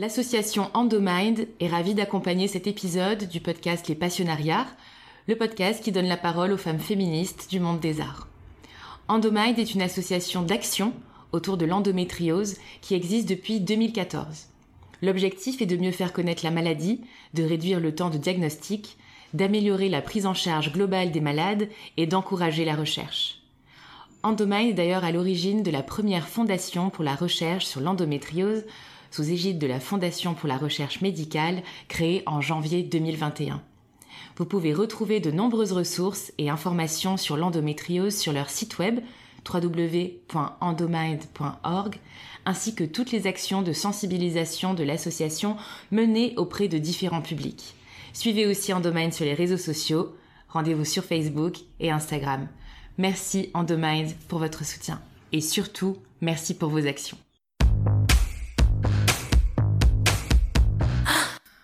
L'association Endomind est ravie d'accompagner cet épisode du podcast Les Passionnariats, le podcast qui donne la parole aux femmes féministes du monde des arts. Endomind est une association d'action autour de l'endométriose qui existe depuis 2014. L'objectif est de mieux faire connaître la maladie, de réduire le temps de diagnostic, d'améliorer la prise en charge globale des malades et d'encourager la recherche. Endomind est d'ailleurs à l'origine de la première fondation pour la recherche sur l'endométriose sous égide de la Fondation pour la recherche médicale créée en janvier 2021. Vous pouvez retrouver de nombreuses ressources et informations sur l'endométriose sur leur site web www.endomind.org ainsi que toutes les actions de sensibilisation de l'association menées auprès de différents publics. Suivez aussi Endomind sur les réseaux sociaux, rendez-vous sur Facebook et Instagram. Merci Endomind pour votre soutien et surtout merci pour vos actions.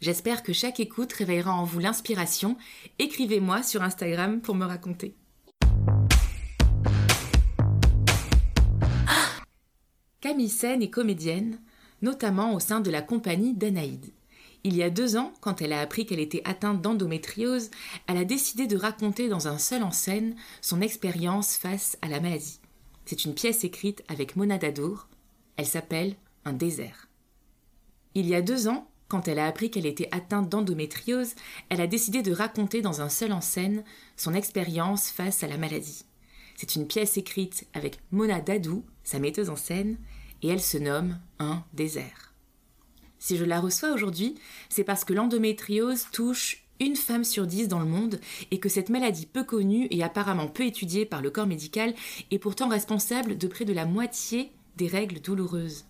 J'espère que chaque écoute réveillera en vous l'inspiration. Écrivez-moi sur Instagram pour me raconter. Camille Sen est comédienne, notamment au sein de la compagnie d'Anaïde. Il y a deux ans, quand elle a appris qu'elle était atteinte d'endométriose, elle a décidé de raconter dans un seul en scène son expérience face à la maladie. C'est une pièce écrite avec Mona Dadour. Elle s'appelle Un désert. Il y a deux ans, quand elle a appris qu'elle était atteinte d'endométriose, elle a décidé de raconter dans un seul en scène son expérience face à la maladie. C'est une pièce écrite avec Mona Dadou, sa metteuse en scène, et elle se nomme Un désert. Si je la reçois aujourd'hui, c'est parce que l'endométriose touche une femme sur dix dans le monde et que cette maladie peu connue et apparemment peu étudiée par le corps médical est pourtant responsable de près de la moitié des règles douloureuses.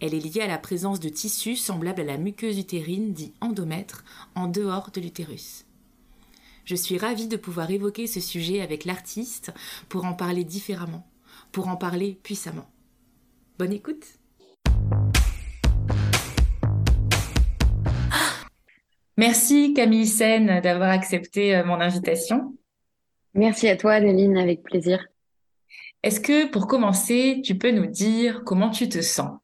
Elle est liée à la présence de tissus semblables à la muqueuse utérine, dit endomètre, en dehors de l'utérus. Je suis ravie de pouvoir évoquer ce sujet avec l'artiste pour en parler différemment, pour en parler puissamment. Bonne écoute Merci Camille Sen d'avoir accepté euh, mon invitation. Merci à toi Adeline, avec plaisir. Est-ce que pour commencer, tu peux nous dire comment tu te sens?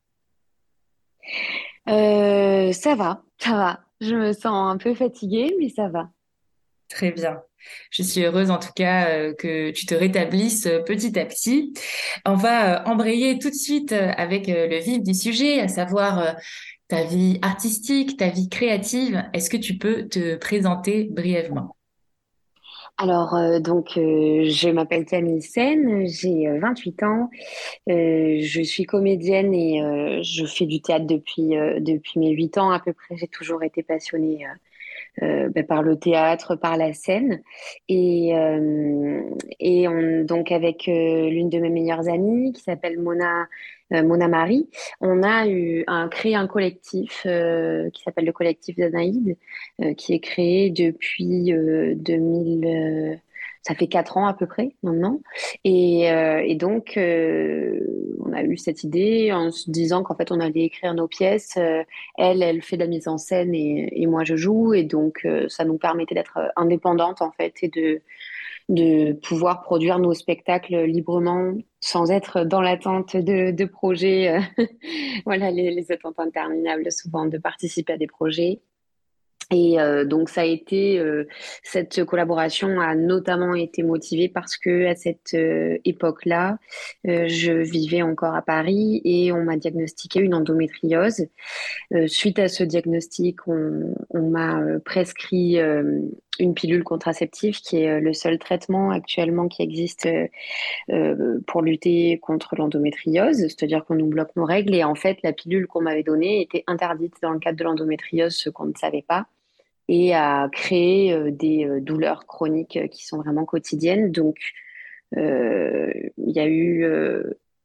Euh, ça va, ça va. Je me sens un peu fatiguée, mais ça va. Très bien. Je suis heureuse en tout cas euh, que tu te rétablisses euh, petit à petit. On va embrayer tout de suite avec le vif du sujet, à savoir ta vie artistique, ta vie créative. Est-ce que tu peux te présenter brièvement? Alors, euh, donc, euh, je m'appelle Camille Sen, j'ai 28 euh, ans, je suis comédienne et je fais du théâtre depuis, depuis mes 8 ans à peu près. J'ai toujours été passionnée ben, par le théâtre, par la scène. Et, et on, donc, avec l'une de mes meilleures amies qui s'appelle Mona euh, Mona Marie, on a eu un, créé un collectif euh, qui s'appelle le collectif d'Anaïde, euh, qui est créé depuis 2000 ça fait quatre ans à peu près maintenant. Et, et donc, on a eu cette idée en se disant qu'en fait, on allait écrire nos pièces. elle, elle fait de la mise en scène et, moi, je joue. Et donc, ça nous permettait d'être indépendantes en fait et de, pouvoir produire nos spectacles librement sans être dans l'attente de, projets, euh, voilà, les, attentes interminables souvent de participer à des projets. Et euh, donc ça a été euh, cette collaboration a notamment été motivée parce que à cette euh, époque-là, je vivais encore à Paris et on m'a diagnostiqué une endométriose. suite à ce diagnostic, on, on m'a prescrit une pilule contraceptive qui est le seul traitement actuellement qui existe pour lutter contre l'endométriose, c'est-à-dire qu'on nous bloque nos règles et en fait la pilule qu'on m'avait donnée était interdite dans le cadre de l'endométriose, ce qu'on ne savait pas et à créer euh, des euh, douleurs chroniques euh, qui sont vraiment quotidiennes. Donc, il y a eu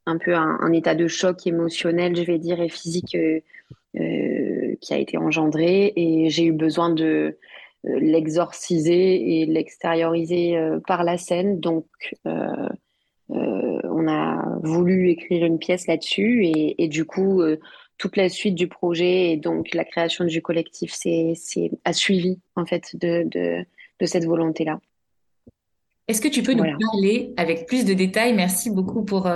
un peu un, état de choc émotionnel, je vais dire, et physique qui qui a été engendré et j'ai eu besoin de l'exorciser et l'extérioriser par la scène. Donc, on a voulu écrire une pièce là-dessus et, du coup, toute la suite du projet et donc la création du collectif c'est, a suivi en fait de, de, cette volonté-là. Est-ce que tu peux nous parler avec plus de détails? Merci beaucoup pour,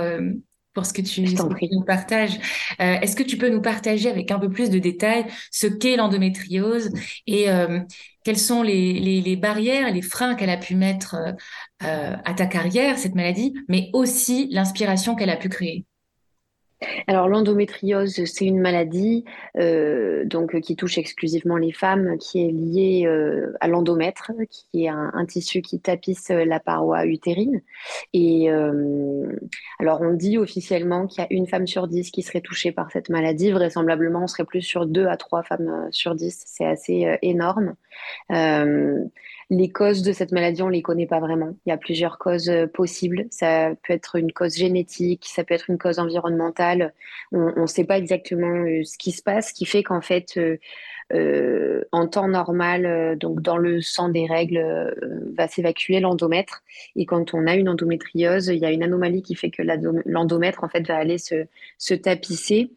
pour ce que tu, nous partages. Euh, est-ce que tu peux nous partager avec un peu plus de détails ce qu'est l'endométriose et euh, quelles sont les, les, barrières, les freins qu'elle a pu mettre euh, à ta carrière, cette maladie, mais aussi l'inspiration qu'elle a pu créer? Alors l'endométriose, c'est une maladie euh, donc qui touche exclusivement les femmes, qui est liée euh, à l'endomètre, qui est un, tissu qui tapisse la paroi utérine. Et euh, alors on dit officiellement qu'il y a une femme sur dix qui serait touchée par cette maladie. Vraisemblablement, on serait plus sur deux à trois femmes sur dix. C'est assez énorme. Les causes de cette maladie, on les connaît pas vraiment. Il y a plusieurs causes euh, possibles. Ça peut être une cause génétique, ça peut être une cause environnementale. On ne sait pas exactement euh, ce qui se passe, ce qui fait qu'en fait, euh, en temps normal, donc dans le sang des règles, va s'évacuer l'endomètre. Et quand on a une endométriose, il y a une anomalie qui fait que l'endomètre en fait va aller se tapisser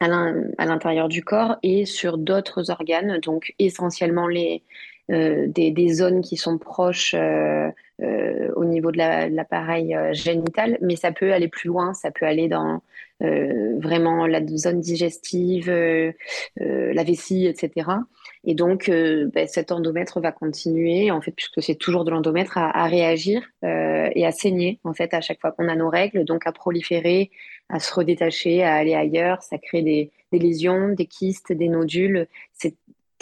à l'intérieur du corps et sur d'autres organes, donc essentiellement les, euh, des, zones qui sont proches euh, euh, au niveau de l'appareil génital, mais ça peut aller plus loin, ça peut aller dans vraiment la zone digestive, la vessie, etc. Et donc, ben, cet endomètre va continuer, en fait, puisque c'est toujours de l'endomètre, à, réagir et à saigner, en fait, à chaque fois qu'on a nos règles, donc à proliférer, à se redétacher, à aller ailleurs. Ça crée des, lésions, des kystes, des nodules.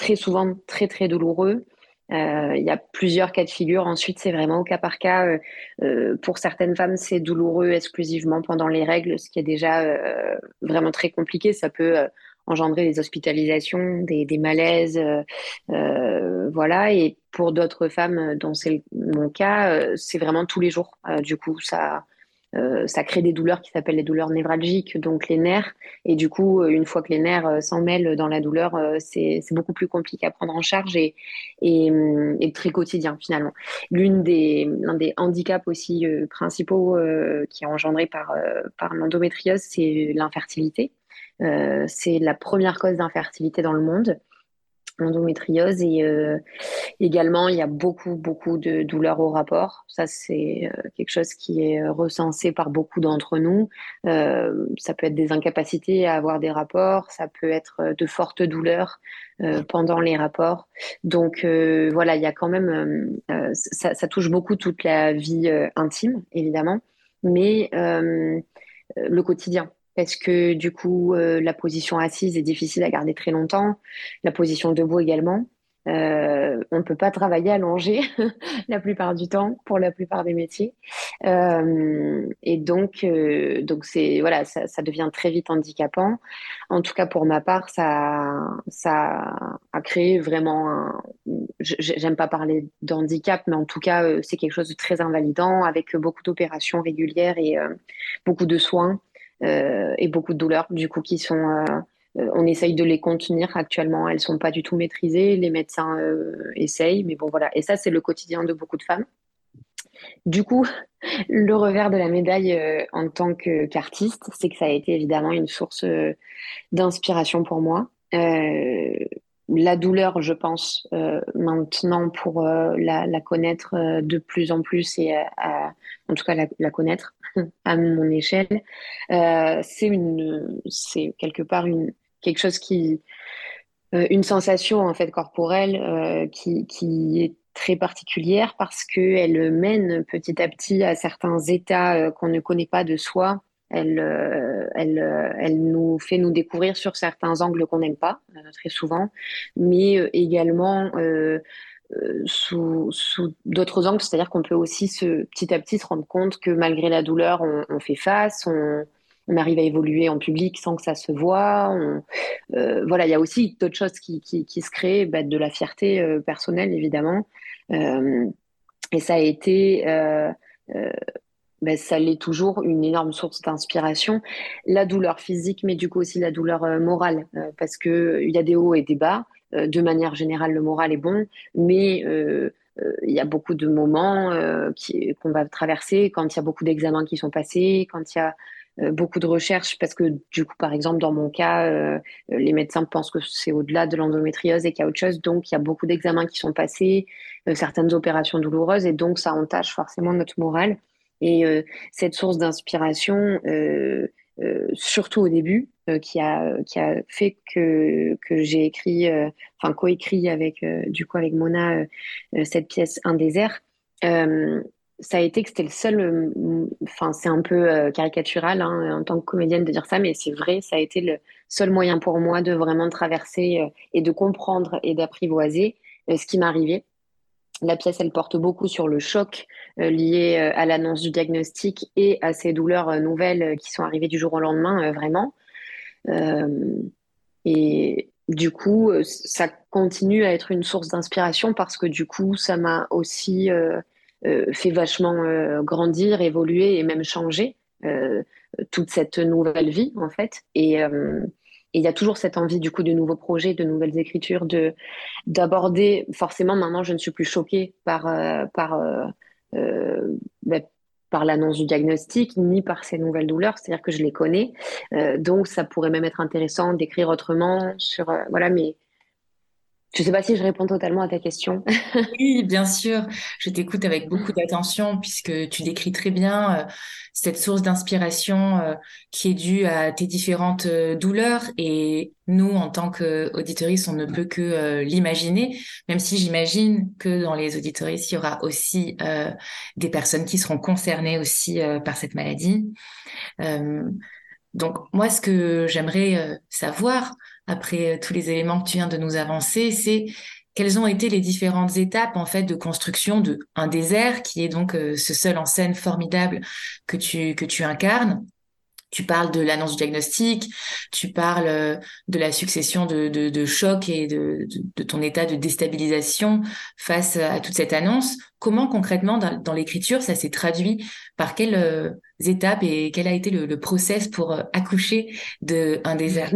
Très souvent très très douloureux. Euh, il y a plusieurs cas de figure. Ensuite, c'est vraiment au cas par cas. Euh, euh, pour certaines femmes, c'est douloureux exclusivement pendant les règles, ce qui est déjà vraiment très compliqué. Ça peut engendrer des hospitalisations, des, des malaises, voilà. Et pour d'autres femmes, dont c'est mon cas, c'est vraiment tous les jours. du coup, ça, euh, ça crée des douleurs qui s'appellent les douleurs névralgiques, donc les nerfs. Et du coup, euh, une fois que les nerfs euh, s'en mêlent dans la douleur, c'est beaucoup plus compliqué à prendre en charge et, et très quotidien finalement. L'un des handicaps aussi principaux qui est engendré par l'endométriose, c'est l'infertilité. c'est la première cause d'infertilité dans le monde l'endométriose et euh, également il y a beaucoup beaucoup de douleurs au rapport. Ça c'est euh, quelque chose qui est recensé par beaucoup d'entre nous. Euh, ça peut être des incapacités à avoir des rapports ça peut être de fortes douleurs pendant les rapports. Donc voilà il y a quand même ça, ça, touche beaucoup toute la vie intime évidemment mais le quotidien parce que du coup, euh, la position assise est difficile à garder très longtemps, la position debout également. Euh, on ne peut pas travailler allongé la plupart du temps pour la plupart des métiers. Euh, et donc, donc voilà, ça, devient très vite handicapant. En tout cas, pour ma part, ça, ça a créé vraiment. Un, j'aime pas parler d'handicap, mais en tout cas, c'est quelque chose de très invalidant avec beaucoup d'opérations régulières et beaucoup de soins. Euh, et beaucoup de douleurs, du coup, qui sont euh, euh, on essaye de les contenir actuellement. Elles sont pas du tout maîtrisées. Les médecins essayent, mais bon voilà. Et ça, c'est le quotidien de beaucoup de femmes. Du coup, le revers de la médaille en tant qu'artiste, c'est que ça a été évidemment une source d'inspiration pour moi. La douleur, je pense, maintenant pour la, connaître de plus en plus et en tout cas la connaître, à mon échelle, euh, c'est quelque part une chose qui, euh, une sensation en fait corporelle euh, qui, qui est très particulière parce que elle mène petit à petit à certains états qu'on ne connaît pas de soi. Elle, elle, elle nous fait nous découvrir sur certains angles qu'on n'aime pas très souvent, mais également euh, sous, d'autres angles, c'est-à-dire qu'on peut aussi petit à petit se rendre compte que malgré la douleur, on, fait face, on, arrive à évoluer en public sans que ça se voit. Euh, voilà, il y a aussi d'autres choses qui, se créent, bah, de la fierté euh, personnelle évidemment. et ça a été ben, ça l'est toujours une énorme source d'inspiration. La douleur physique, mais du coup aussi la douleur morale, parce que il y a des hauts et des bas. de manière générale, le moral est bon, mais il y a beaucoup de moments qu'on va traverser quand il y a beaucoup d'examens qui sont passés, quand il y a euh, beaucoup de recherches parce que du coup, par exemple, dans mon cas, euh, les médecins pensent que c'est au-delà de l'endométriose et qu'il y a autre chose. Donc, il y a beaucoup d'examens qui sont passés, euh, certaines opérations douloureuses et donc ça entache forcément notre morale. Et cette source d'inspiration, surtout au début, qui a qui a fait que que j'ai écrit, enfin coécrit avec du coup avec Mona cette pièce Un désert ça a été que c'était le seul, euh, enfin c'est un peu euh, caricatural hein, en tant que comédienne de dire ça, mais c'est vrai, ça a été le seul moyen pour moi de vraiment traverser euh, et de comprendre et d'apprivoiser ce qui m'arrivait. La pièce, elle porte beaucoup sur le choc lié à l'annonce du diagnostic et à ces douleurs nouvelles qui sont arrivées du jour au lendemain, vraiment. et du coup, ça continue à être une source d'inspiration parce que du coup, ça m'a aussi euh, fait vachement euh, grandir, évoluer et même changer euh, toute cette nouvelle vie en fait. Et il y a toujours cette envie du coup de nouveaux projets, de nouvelles écritures, de d'aborder. Forcément, maintenant, je ne suis plus choquée par par bah, par l'annonce du diagnostic ni par ces nouvelles douleurs, c'est-à-dire que je les connais. donc, ça pourrait même être intéressant d'écrire autrement sur voilà, mais je ne sais pas si je réponds totalement à ta question. oui, bien sûr. Je t'écoute avec beaucoup d'attention puisque tu décris très bien euh, cette source d'inspiration euh, qui est due à tes différentes euh, douleurs. Et nous, en tant qu'auditoristes, on ne peut que l'imaginer, même si j'imagine que dans les auditoristes, il y aura aussi des personnes qui seront concernées aussi par cette maladie. donc, moi, ce que j'aimerais savoir, après euh, tous les éléments que tu viens de nous avancer, c'est quelles ont été les différentes étapes en fait de construction de un désert qui est donc euh, ce seul en scène formidable que tu que tu incarnes. Tu parles de l'annonce du diagnostic, tu parles euh, de la succession de, de, chocs et de, ton état de déstabilisation face à toute cette annonce. Comment concrètement dans, l'écriture ça s'est traduit par quelles étapes et quel a été le, le process pour accoucher de un désert?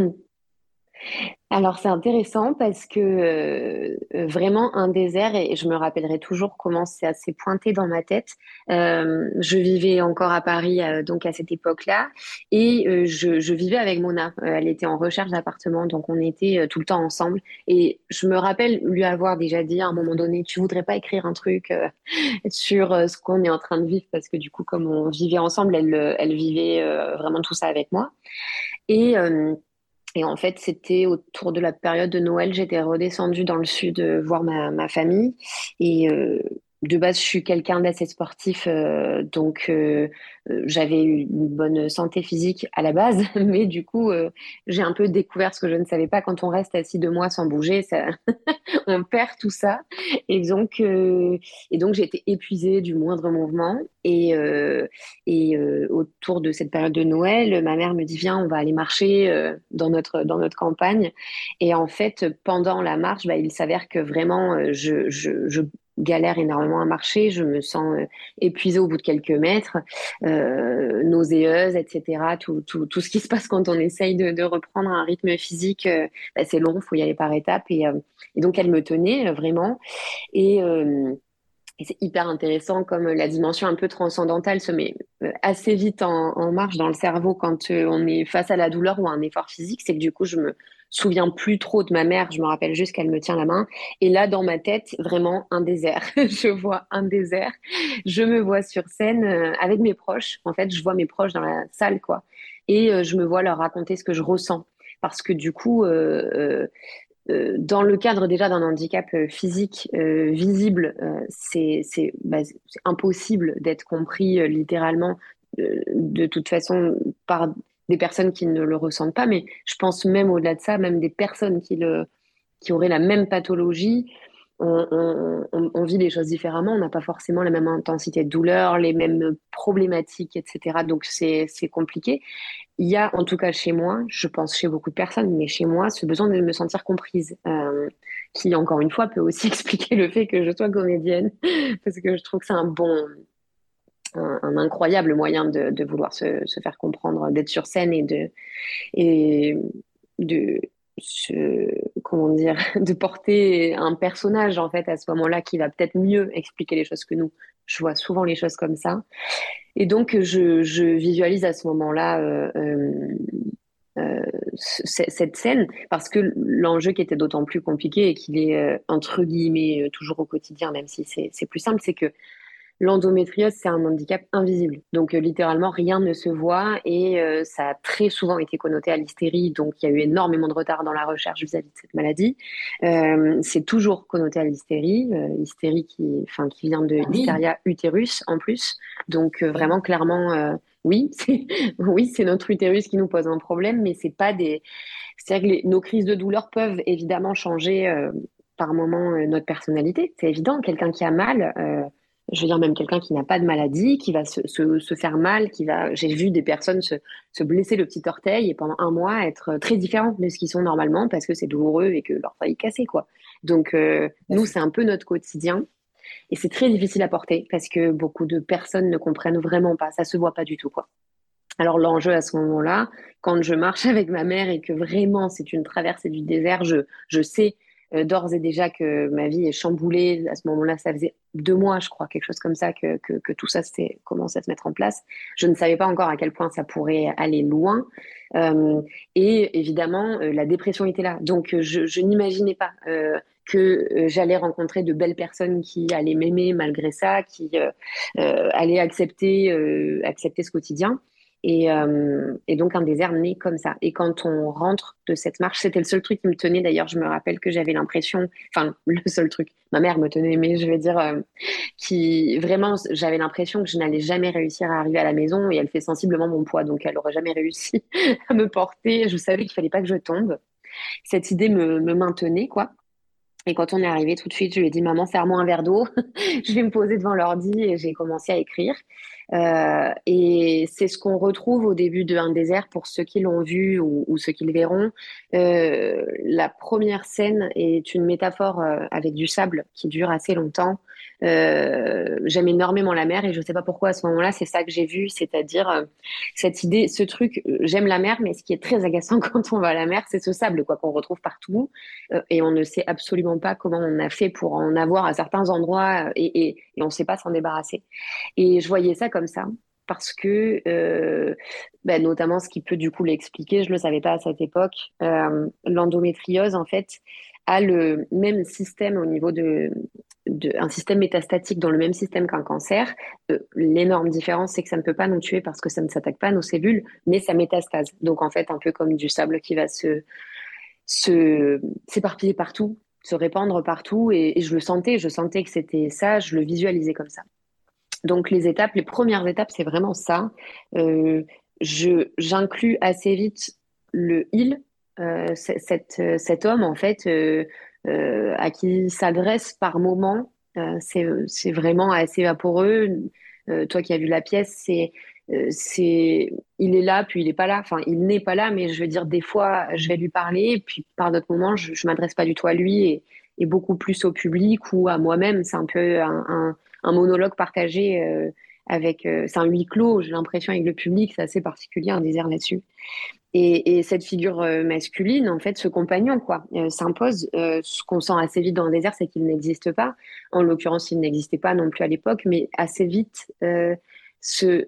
Alors c'est intéressant parce que euh, euh, vraiment un désert, et je me rappellerai toujours comment c'est assez pointé dans ma tête. Euh, je vivais encore à Paris donc à cette époque-là et je, vivais avec Mona. elle était en recherche d'appartement donc on était tout le temps ensemble. Et je me rappelle lui avoir déjà dit à un moment donné, tu voudrais pas écrire un truc sur ce qu'on est en train de vivre? Parce que du coup comme on vivait ensemble, elle, elle vivait vraiment tout ça avec moi. Et et en fait, c'était autour de la période de Noël, j'étais redescendue dans le sud euh, voir ma, ma famille. Et euh, de base, je suis quelqu'un d'assez sportif, euh, donc euh, euh, j'avais une bonne santé physique à la base, mais du coup, j'ai un peu découvert ce que je ne savais pas. Quand on reste assis deux mois sans bouger, on perd tout ça. Et donc, et donc été épuisée du moindre mouvement. Et, autour de cette période de Noël, ma mère me dit viens, on va aller marcher dans notre dans notre campagne. Et en fait, pendant la marche, bah, il s'avère que vraiment, je galère énormément à marcher, je me sens euh, épuisée au bout de quelques mètres, euh, nauséeuse, etc. Tout, tout, tout, ce qui se passe quand on essaye de, reprendre un rythme physique, euh, bah, c'est long, il faut y aller par étapes. Et, et, donc elle me tenait vraiment. Et, et c'est hyper intéressant comme la dimension un peu transcendantale se met assez vite en, en marche dans le cerveau quand on est face à la douleur ou à un effort physique. C'est que du coup, je me souviens plus trop de ma mère, je me rappelle juste qu'elle me tient la main. Et là, dans ma tête, vraiment un désert. je vois un désert. Je me vois sur scène euh, avec mes proches. En fait, je vois mes proches dans la salle, quoi. Et euh, je me vois leur raconter ce que je ressens. Parce que du coup, euh, dans le cadre déjà d'un handicap physique visible, c'est bah, impossible d'être compris littéralement de toute façon par des personnes qui ne le ressentent pas, mais je pense même au-delà de ça, même des personnes qui, le, qui auraient la même pathologie, on, vit les choses différemment, on n'a pas forcément la même intensité de douleur, les mêmes problématiques, etc. Donc c'est compliqué. Il y a, en tout cas chez moi, je pense chez beaucoup de personnes, mais chez moi, ce besoin de me sentir comprise, euh, qui encore une fois peut aussi expliquer le fait que je sois comédienne, parce que je trouve que c'est un bon, un, incroyable moyen de, vouloir se, faire comprendre, d'être sur scène et de, de comment dire, de porter un personnage en fait à ce moment-là qui va peut-être mieux expliquer les choses que nous. Je vois souvent les choses comme ça. Et donc, je, visualise à ce moment-là euh, euh, euh, cette scène parce que l'enjeu qui était d'autant plus compliqué et qu'il est, entre guillemets, toujours au quotidien, même si c'est plus simple, c'est que L'endométriose, c'est un handicap invisible. Donc, euh, littéralement, rien ne se voit et euh, ça a très souvent été connoté à l'hystérie. Donc, il y a eu énormément de retard dans la recherche vis-à-vis de cette maladie. Euh, c'est toujours connoté à l'hystérie, hystérie qui, enfin, qui vient de l'hystéria utérus en plus. Donc, vraiment, clairement, oui, c'est oui, c'est notre utérus qui nous pose un problème, mais c'est pas des. C'est-à-dire que nos crises de douleur peuvent évidemment changer par moment notre personnalité. C'est évident. Quelqu'un qui a mal je veux dire même quelqu'un qui n'a pas de maladie, qui va se, se, faire mal, qui va. J'ai vu des personnes se, se, blesser le petit orteil et pendant un mois être très différents de ce qu'ils sont normalement parce que c'est douloureux et que l'orteil est cassé quoi. Donc euh, nous c'est un peu notre quotidien et c'est très difficile à porter parce que beaucoup de personnes ne comprennent vraiment pas, ça se voit pas du tout quoi. Alors l'enjeu à ce moment-là, quand je marche avec ma mère et que vraiment c'est une traversée du désert, je, je sais euh, d'ores et déjà que ma vie est chamboulée. À ce moment-là, ça faisait deux mois, je crois, quelque chose comme ça, que, que, tout ça commencé à se mettre en place. Je ne savais pas encore à quel point ça pourrait aller loin. Euh, et évidemment, euh, la dépression était là. Donc, je, je n'imaginais pas que j'allais rencontrer de belles personnes qui allaient m'aimer malgré ça, qui allaient accepter, accepter ce quotidien. Euh, et, donc un désert né comme ça. Et quand on rentre de cette marche, c'était le seul truc qui me tenait. D'ailleurs, je me rappelle que j'avais l'impression, enfin le seul truc, ma mère me tenait, mais je vais dire, euh, qui vraiment, j'avais l'impression que je n'allais jamais réussir à arriver à la maison. Et elle fait sensiblement mon poids, donc elle n'aurait jamais réussi à me porter. Je savais qu'il fallait pas que je tombe. Cette idée me, me maintenait, quoi. Et quand on est arrivé tout de suite, je lui ai dit Maman, serre-moi un verre d'eau. je vais me poser devant l'ordi et j'ai commencé à écrire. Euh, et c'est ce qu'on retrouve au début d'un désert pour ceux qui l'ont vu ou, ceux qui le verront. Euh, la première scène est une métaphore euh, avec du sable qui dure assez longtemps. J'aime énormément la mer et je ne sais pas pourquoi à ce moment-là, c'est ça que j'ai vu, c'est-à-dire cette idée, ce truc, j'aime la mer, mais ce qui est très agaçant quand on va à la mer, c'est ce sable quoi qu'on retrouve partout et on ne sait absolument pas comment on a fait pour en avoir à certains endroits et, et on ne sait pas s'en débarrasser. Et je voyais ça comme ça parce que, euh, ben, notamment ce qui peut du coup l'expliquer, je ne le savais pas à cette époque, euh, l'endométriose en fait a le même système au niveau de, un système métastatique dans le même système qu'un cancer. Euh, l'énorme différence, c'est que ça ne peut pas nous tuer parce que ça ne s'attaque pas à nos cellules, mais ça métastase. Donc en fait, un peu comme du sable qui va se s'éparpiller partout, se répandre partout, et, je le sentais, je sentais que c'était ça, je le visualisais comme ça. Donc les étapes, les premières étapes, c'est vraiment ça. Euh, J'inclus assez vite le il, euh, cet homme en fait euh, à qui s'adresse par moment. C'est vraiment assez vaporeux. toi qui as vu la pièce, c'est c'est il est là puis il n'est pas là enfin il n'est pas là mais je veux dire des fois je vais lui parler puis par d'autres moments je, je m'adresse pas du tout à lui et, beaucoup plus au public ou à moi-même c'est un peu un, monologue partagé euh, avec. Euh, c'est un huis clos, j'ai l'impression, avec le public, c'est assez particulier, un désert là-dessus. Et, cette figure euh, masculine, en fait, ce compagnon, quoi, s'impose. ce qu'on sent assez vite dans le désert, c'est qu'il n'existe pas. En l'occurrence, il n'existait pas non plus à l'époque, mais assez vite, ce,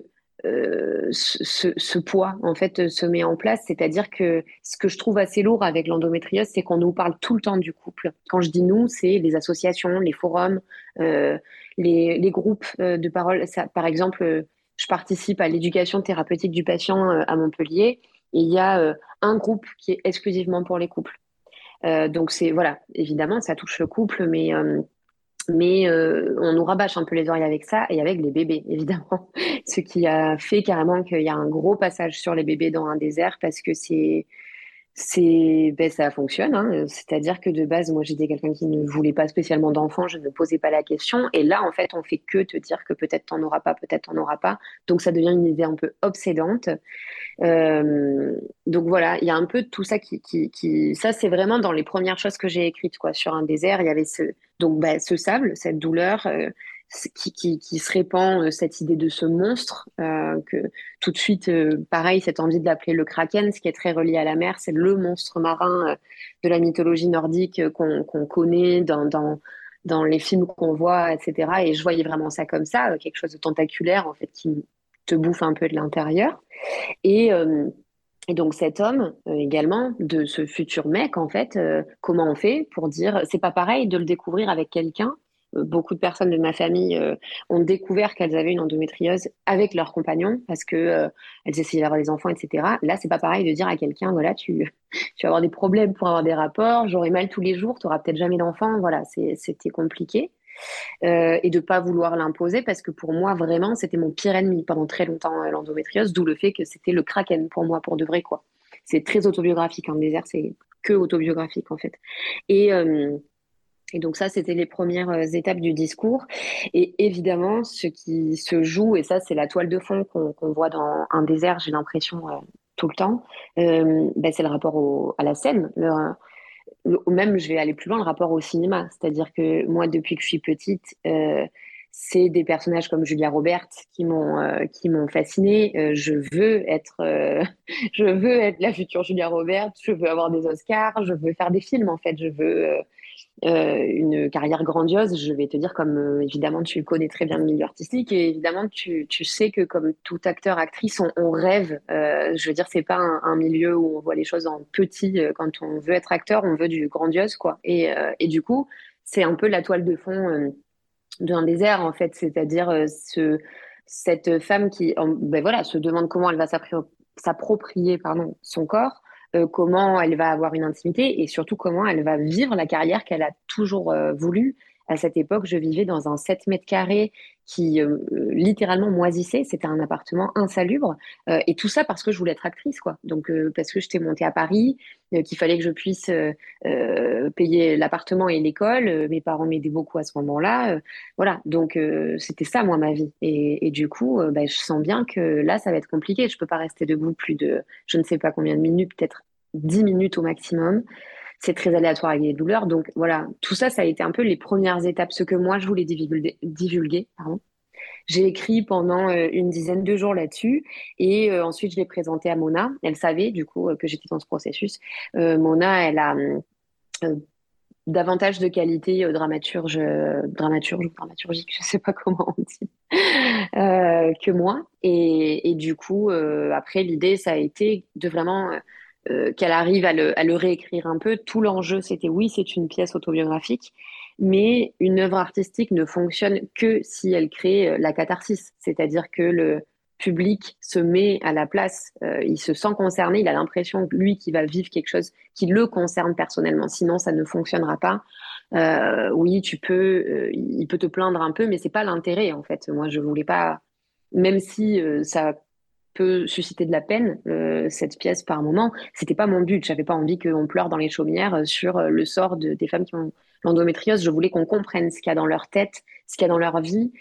ce, ce, poids en fait se met en place. C'est-à-dire que ce que je trouve assez lourd avec l'endométriose, c'est qu'on nous parle tout le temps du couple. Quand je dis nous, c'est les associations, les forums, euh, les, groupes euh, de parole. par exemple, euh, je participe à l'éducation thérapeutique du patient euh, à Montpellier et il y a un groupe qui est exclusivement pour les couples. donc c'est voilà, évidemment, ça touche le couple, mais mais on nous rabâche un peu les oreilles avec ça et avec les bébés, évidemment. Ce qui a fait carrément qu'il y a un gros passage sur les bébés dans un désert parce que c'est c'est ben, ça fonctionne. Hein. C'est-à-dire que de base, moi, j'étais quelqu'un qui ne voulait pas spécialement d'enfants, je ne posais pas la question. Et là, en fait, on fait que te dire que peut-être t'en auras pas, peut-être t'en auras pas. Donc, ça devient une idée un peu obsédante. Euh, donc voilà, il y a un peu tout ça qui, qui, qui... ça, c'est vraiment dans les premières choses que j'ai écrites quoi. Sur un désert, il y avait ce donc ben, ce sable, cette douleur. Euh, qui, se répand euh, cette idée de ce monstre, euh, que tout de suite, euh, pareil, cette envie de l'appeler le kraken, ce qui est très relié à la mer, c'est le monstre marin de la mythologie nordique qu'on connaît dans, dans, les films qu'on voit, etc. Et je voyais vraiment ça comme ça, quelque chose de tentaculaire, en fait, qui te bouffe un peu de l'intérieur. Et, donc cet homme, également, de ce futur mec, en fait, comment on fait pour dire, c'est pas pareil de le découvrir avec quelqu'un beaucoup de personnes de ma famille euh, ont découvert qu'elles avaient une endométriose avec leurs compagnons parce que euh, elles essayaient d'avoir des enfants, etc. Là, c'est pas pareil de dire à quelqu'un, voilà, tu, tu vas avoir des problèmes pour avoir des rapports, j'aurai mal tous les jours, tu auras peut-être jamais d'enfant. Voilà, c'était compliqué. Euh, et de pas vouloir l'imposer parce que pour moi vraiment c'était mon pire ennemi pendant très longtemps l'endométriose d'où le fait que c'était le kraken pour moi pour de vrai quoi c'est très autobiographique un désert c'est que autobiographique en fait et et donc ça, c'était les premières euh, étapes du discours. Et évidemment, ce qui se joue, et ça, c'est la toile de fond qu'on voit dans un désert, j'ai l'impression, euh, tout le temps, ben, c'est le rapport à la scène. même, je vais aller plus loin, le rapport au cinéma. C'est-à-dire que moi, depuis que je suis petite, c'est des personnages comme Julia Roberts qui m'ont qui m'ont fascinée. je veux être je veux être la future Julia Roberts. Je veux avoir des Oscars. Je veux faire des films en fait. Je veux euh, une carrière grandiose, je vais te dire comme euh, évidemment tu connais très bien le milieu artistique et évidemment tu, tu sais que comme tout acteur actrice on, rêve. Euh, je veux dire c'est pas un, milieu où on voit les choses en petit. Quand on veut être acteur, on veut du grandiose quoi. Et, et du coup c'est un peu la toile de fond d'un désert en fait, c'est-à-dire ce cette femme qui ben voilà se demande comment elle va s'approprier pardon son corps euh, comment elle va avoir une intimité et surtout comment elle va vivre la carrière qu'elle a toujours euh, voulu. À cette époque, je vivais dans un 7 mètres carrés qui euh, littéralement moisissait. C'était un appartement insalubre. et tout ça parce que je voulais être actrice, quoi. Donc, parce que j'étais montée à Paris, qu'il fallait que je puisse payer l'appartement et l'école. mes parents m'aidaient beaucoup à ce moment-là. voilà. Donc, c'était ça, moi, ma vie. Et, du coup, bah, je sens bien que là, ça va être compliqué. Je peux pas rester debout plus de, je ne sais pas combien de minutes, peut-être 10 minutes au maximum. C'est très aléatoire avec les douleurs. Donc voilà, tout ça, ça a été un peu les premières étapes, ce que moi, je voulais divulguer. pardon. J'ai écrit pendant euh, une dizaine de jours là-dessus et euh, ensuite je l'ai présenté à Mona. Elle savait du coup euh, que j'étais dans ce processus. Mona, elle a davantage de qualité dramaturge, dramaturge ou dramaturgique, je sais pas comment on dit, que moi. Et, et du coup, après, l'idée, ça a été de vraiment euh, qu'elle arrive à le, réécrire un peu. Tout l'enjeu, c'était oui, c'est une pièce autobiographique, mais une œuvre artistique ne fonctionne que si elle crée euh, la catharsis, c'est-à-dire que le public se met à la place, euh, il se sent concerné, il a l'impression lui qui va vivre quelque chose qui le concerne personnellement, sinon ça ne fonctionnera pas. Oui, tu peux, il peut te plaindre un peu, mais c'est pas l'intérêt en fait. Moi, je voulais pas, même si ça peut susciter de la peine euh, cette pièce par moment. C'était pas mon but. J'avais pas envie qu'on pleure dans les chaumières euh, sur euh, le sort de, des femmes qui ont l'endométriose. Je voulais qu'on comprenne ce qu'il y a dans leur tête, ce qu'il y a dans leur vie.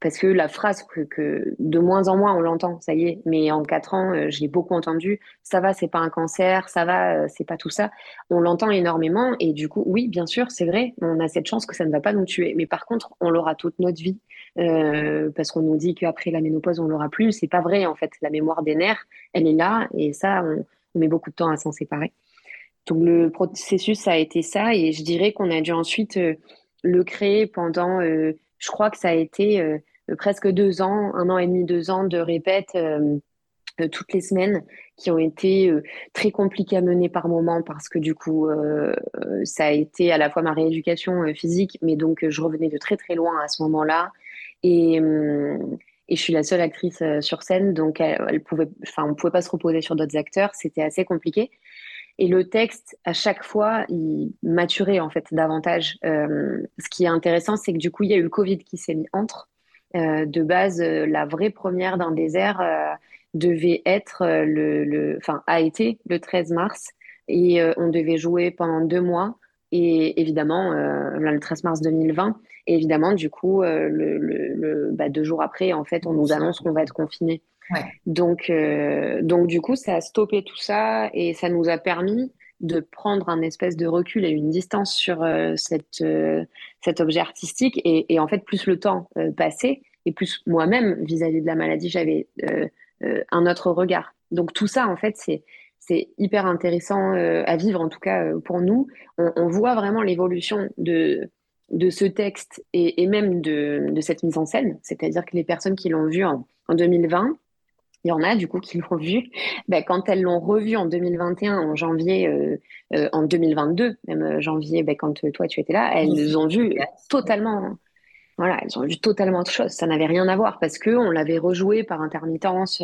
Parce que la phrase que, de moins en moins on l'entend, ça y est, mais en quatre ans, je l'ai beaucoup entendu. Ça va, c'est pas un cancer, ça va, c'est pas tout ça. On l'entend énormément et du coup, oui, bien sûr, c'est vrai, on a cette chance que ça ne va pas nous tuer. Mais par contre, on l'aura toute notre vie. Euh, parce qu'on nous dit qu'après la ménopause, on l'aura plus. C'est pas vrai, en fait. La mémoire des nerfs, elle est là, et ça, on, met beaucoup de temps à s'en séparer. Donc, le processus, ça a été ça, et je dirais qu'on a dû ensuite euh, le créer pendant, euh, je crois que ça a été presque deux ans, un an et demi, deux ans de répète toutes les semaines qui ont été très compliquées à mener par moment parce que du coup ça a été à la fois ma rééducation physique mais donc je revenais de très très loin à ce moment-là et, et je suis la seule actrice euh, sur scène, donc elle, pouvait, enfin, on ne pouvait pas se reposer sur d'autres acteurs. C'était assez compliqué. Et le texte, à chaque fois, il maturait en fait davantage. Euh, ce qui est intéressant, c'est que du coup, il y a eu le Covid qui s'est mis entre. Euh, de base, la vraie première d'un désert devait être le, le, enfin, a été le 13 mars et on devait jouer pendant deux mois. Et évidemment, le 13 mars 2020, et évidemment, du coup, euh, le, bah, deux jours après, en fait, on nous annonce qu'on va être confiné. Donc, euh, donc, du coup, ça a stoppé tout ça et ça nous a permis de prendre un espèce de recul et une distance sur cette, cet objet artistique. Et, en fait, plus le temps passait, et plus moi-même, vis-à-vis de la maladie, j'avais un autre regard. Donc tout ça, en fait, c'est c'est hyper intéressant à vivre, en tout cas pour nous. On, on voit vraiment l'évolution de, de ce texte et, et même de, de, cette mise en scène. C'est-à-dire que les personnes qui l'ont vu en, en 2020, il y en a du coup qui l'ont vu. Ben, quand elles l'ont revu en 2021, en janvier, euh, euh, en 2022, même euh, janvier, ben, quand toi tu étais là, elles ont vu totalement. Voilà, elles ont vu totalement autre chose. Ça n'avait rien à voir parce que on l'avait rejoué par intermittence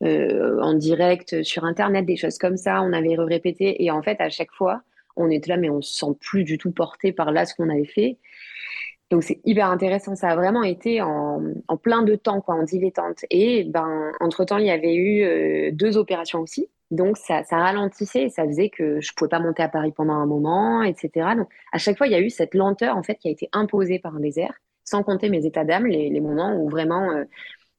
en direct sur internet, des choses comme ça. On avait répété et en fait à chaque fois, on était là, mais on se sent plus du tout porté par là ce qu'on avait fait. Donc c'est hyper intéressant. Ça a vraiment été en, plein de temps, quoi, en dilettante. Et ben, entre-temps, il y avait eu euh, deux opérations aussi. Donc ça, ralentissait ça faisait que je pouvais pas monter à Paris pendant un moment, etc. Donc à chaque fois, il y a eu cette lenteur en fait qui a été imposée par un désert, sans compter mes états d'âme, les, moments où vraiment euh,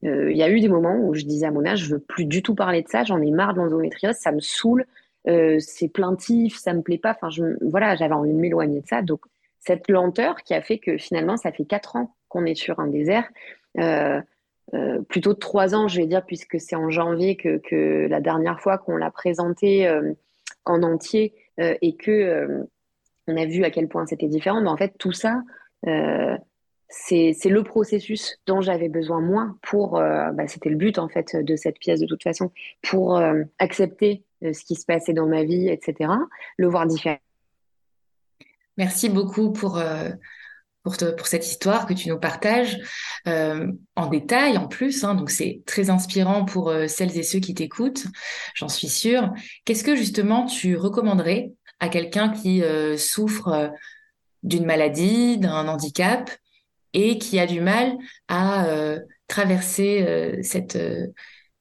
euh, il y a eu des moments où je disais à Mona, je veux plus du tout parler de ça, j'en ai marre de l'endométriose, ça me saoule, c'est plaintif, ça me plaît pas. Enfin, voilà, j'avais envie de m'éloigner de ça. Donc cette lenteur qui a fait que finalement, ça fait quatre ans qu'on est sur un désert. Euh, euh, plutôt trois ans, je vais dire, puisque c'est en janvier que, la dernière fois qu'on l'a présenté euh, en entier et que on a vu à quel point c'était différent. Mais en fait, tout ça, c'est le processus dont j'avais besoin moi pour, bah, c'était le but en fait de cette pièce de toute façon, pour accepter ce qui se passait dans ma vie, etc. Le voir différent Merci beaucoup pour, euh, pour, cette histoire que tu nous partages euh, en détail en plus. Hein, donc c'est très inspirant pour euh, celles et ceux qui t'écoutent, j'en suis sûre. Qu'est-ce que justement tu recommanderais à quelqu'un qui souffre d'une maladie, d'un handicap et qui a du mal à traverser cette,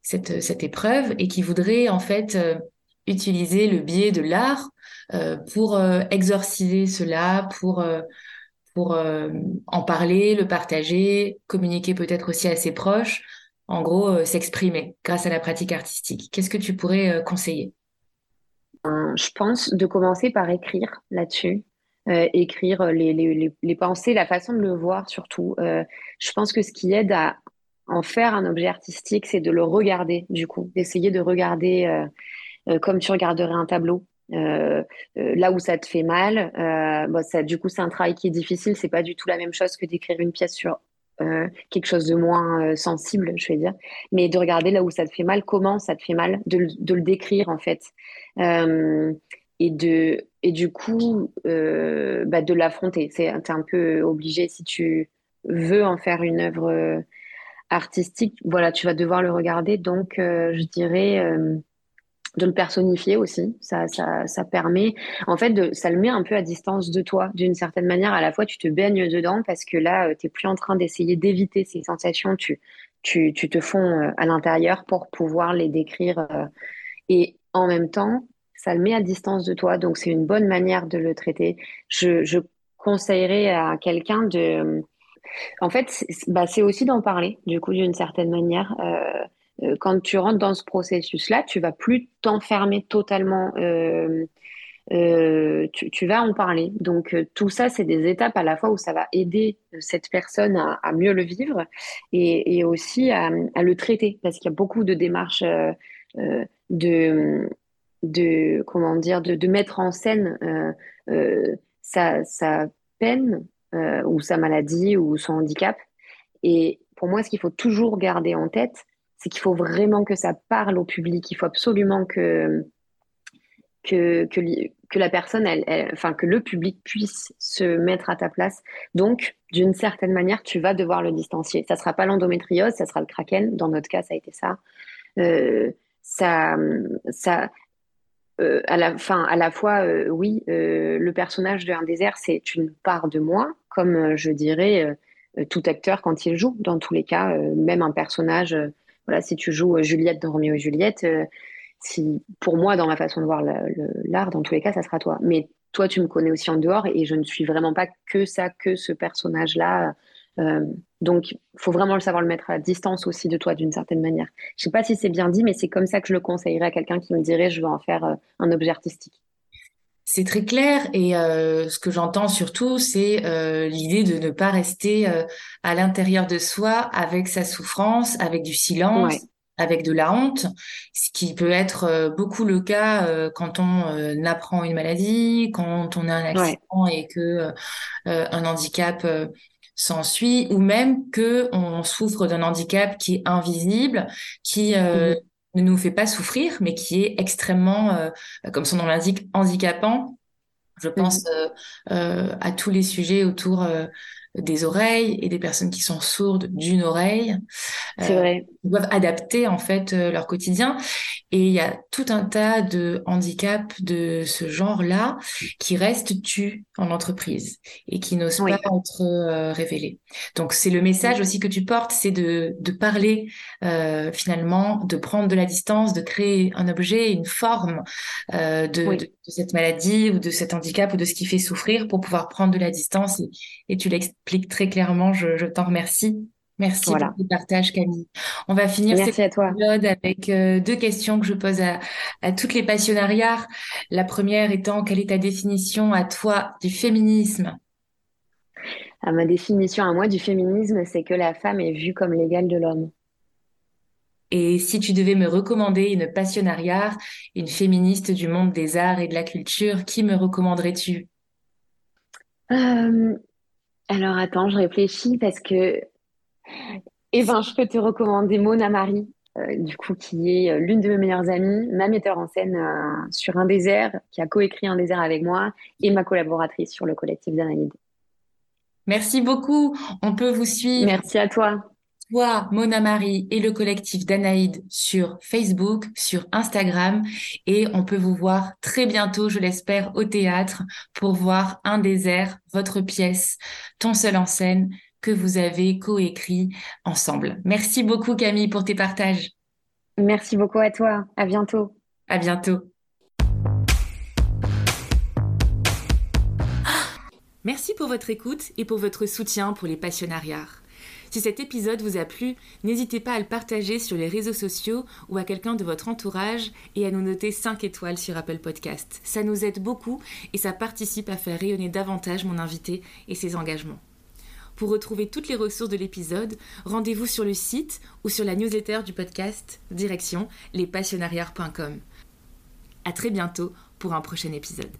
cette, cette épreuve et qui voudrait en fait utiliser le biais de l'art euh, pour euh, exorciser cela, pour euh, pour en parler, le partager, communiquer peut-être aussi à ses proches, en gros s'exprimer grâce à la pratique artistique. Qu'est-ce que tu pourrais conseiller? Je pense de commencer par écrire là-dessus. Écrire les, les, les, pensées, la façon de le voir surtout. Je pense que ce qui aide à en faire un objet artistique, c'est de le regarder, du coup, d'essayer de regarder comme tu regarderais un tableau. Euh, euh, là où ça te fait mal, euh, bon, ça, du coup, c'est un travail qui est difficile. C'est pas du tout la même chose que d'écrire une pièce sur euh, quelque chose de moins euh, sensible, je vais dire. Mais de regarder là où ça te fait mal, comment ça te fait mal, de, de le décrire en fait, et de et du coup, bah, de l'affronter. C'est un peu obligé si tu veux en faire une œuvre artistique. Voilà, tu vas devoir le regarder. Donc, je dirais de le personnifier aussi. Ça, ça, ça permet, en fait, de, ça le met un peu à distance de toi, d'une certaine manière. À la fois, tu te baignes dedans parce que là, euh, tu n'es plus en train d'essayer d'éviter ces sensations. Tu, tu, tu te fonds euh, à l'intérieur pour pouvoir les décrire. Euh, et en même temps, ça le met à distance de toi. Donc, c'est une bonne manière de le traiter. Je, je conseillerais à quelqu'un de. En fait, c'est bah, aussi d'en parler, du coup, d'une certaine manière. Euh, quand tu rentres dans ce processus-là, tu vas plus t'enfermer totalement. Euh, euh, tu, vas en parler. Donc tout ça, c'est des étapes à la fois où ça va aider cette personne à, mieux le vivre et, aussi à, le traiter, parce qu'il y a beaucoup de démarches de, comment dire, de, mettre en scène sa, peine ou sa maladie ou son handicap. Et pour moi, ce qu'il faut toujours garder en tête, c'est qu'il faut vraiment que ça parle au public. Il faut absolument que, que, que, la personne, enfin, que le public puisse se mettre à ta place. Donc, d'une certaine manière, tu vas devoir le distancier. Ça sera pas l'endométriose, ça sera le kraken. Dans notre cas, ça a été ça. Euh, ça, euh, à la fin, à la fois, euh, oui, le personnage de un désert, c'est une part de moi, comme je dirais tout acteur quand il joue. Dans tous les cas, même un personnage voilà, si tu joues euh, Juliette dans Roméo et Juliette, euh, si, pour moi, dans ma façon de voir l'art, dans tous les cas, ça sera toi. Mais toi, tu me connais aussi en dehors et je ne suis vraiment pas que ça, que ce personnage-là. Euh, donc, il faut vraiment le savoir le mettre à distance aussi de toi d'une certaine manière. Je ne sais pas si c'est bien dit, mais c'est comme ça que je le conseillerais à quelqu'un qui me dirait je veux en faire un objet artistique. C'est très clair et euh, ce que j'entends surtout, c'est euh, l'idée de ne pas rester euh, à l'intérieur de soi avec sa souffrance, avec du silence, avec de la honte, ce qui peut être beaucoup le cas quand on apprend une maladie, quand on a un accident et que un handicap s'ensuit, ou même que on souffre d'un handicap qui est invisible, qui mmh ne nous fait pas souffrir, mais qui est extrêmement, euh, comme son nom l'indique, handicapant. Je pense mhm. euh, euh, à tous les sujets autour des oreilles et des personnes qui sont sourdes d'une oreille. C'est vrai. Doivent adapter en fait leur quotidien. Et il y a tout un tas de handicaps de ce genre-là qui restent tus en entreprise et qui n'osent pas être euh, révélés. Donc c'est le message aussi que tu portes, c'est de, de parler euh, finalement, de prendre de la distance, de créer un objet, une forme euh, de, de, cette maladie ou de cet handicap ou de ce qui fait souffrir pour pouvoir prendre de la distance. Et, et tu l'expliques très clairement, je, je t'en remercie. Merci pour le partage, Camille. On va finir cet épisode avec euh, deux questions que je pose à, à toutes les passionnariats. La première étant, quelle est ta définition à toi du féminisme? À Ma définition à moi du féminisme, c'est que la femme est vue comme l'égale de l'homme. Et si tu devais me recommander une passionnariat, une féministe du monde des arts et de la culture, qui me recommanderais-tu? Euh, Alors attends, je réfléchis parce que eh ben, je peux te recommander Mona Marie, euh, du coup, qui est euh, l'une de mes meilleures amies, ma metteur en scène euh, sur Un désert, qui a coécrit Un désert avec moi, et ma collaboratrice sur le collectif d'Anaïde. Merci beaucoup. On peut vous suivre. Merci à toi. Toi, Mona Marie et le collectif d'Anaïde sur Facebook, sur Instagram et on peut vous voir très bientôt, je l'espère, au théâtre pour voir Un désert, votre pièce, ton seul en scène que vous avez coécrit ensemble. Merci beaucoup Camille pour tes partages. Merci beaucoup à toi. À bientôt. À bientôt. Merci pour votre écoute et pour votre soutien pour les passionnariats. Si cet épisode vous a plu, n'hésitez pas à le partager sur les réseaux sociaux ou à quelqu'un de votre entourage et à nous noter 5 étoiles sur Apple Podcast. Ça nous aide beaucoup et ça participe à faire rayonner davantage mon invité et ses engagements. Pour retrouver toutes les ressources de l'épisode, rendez-vous sur le site ou sur la newsletter du podcast, direction lespassionnariats.com. À très bientôt pour un prochain épisode.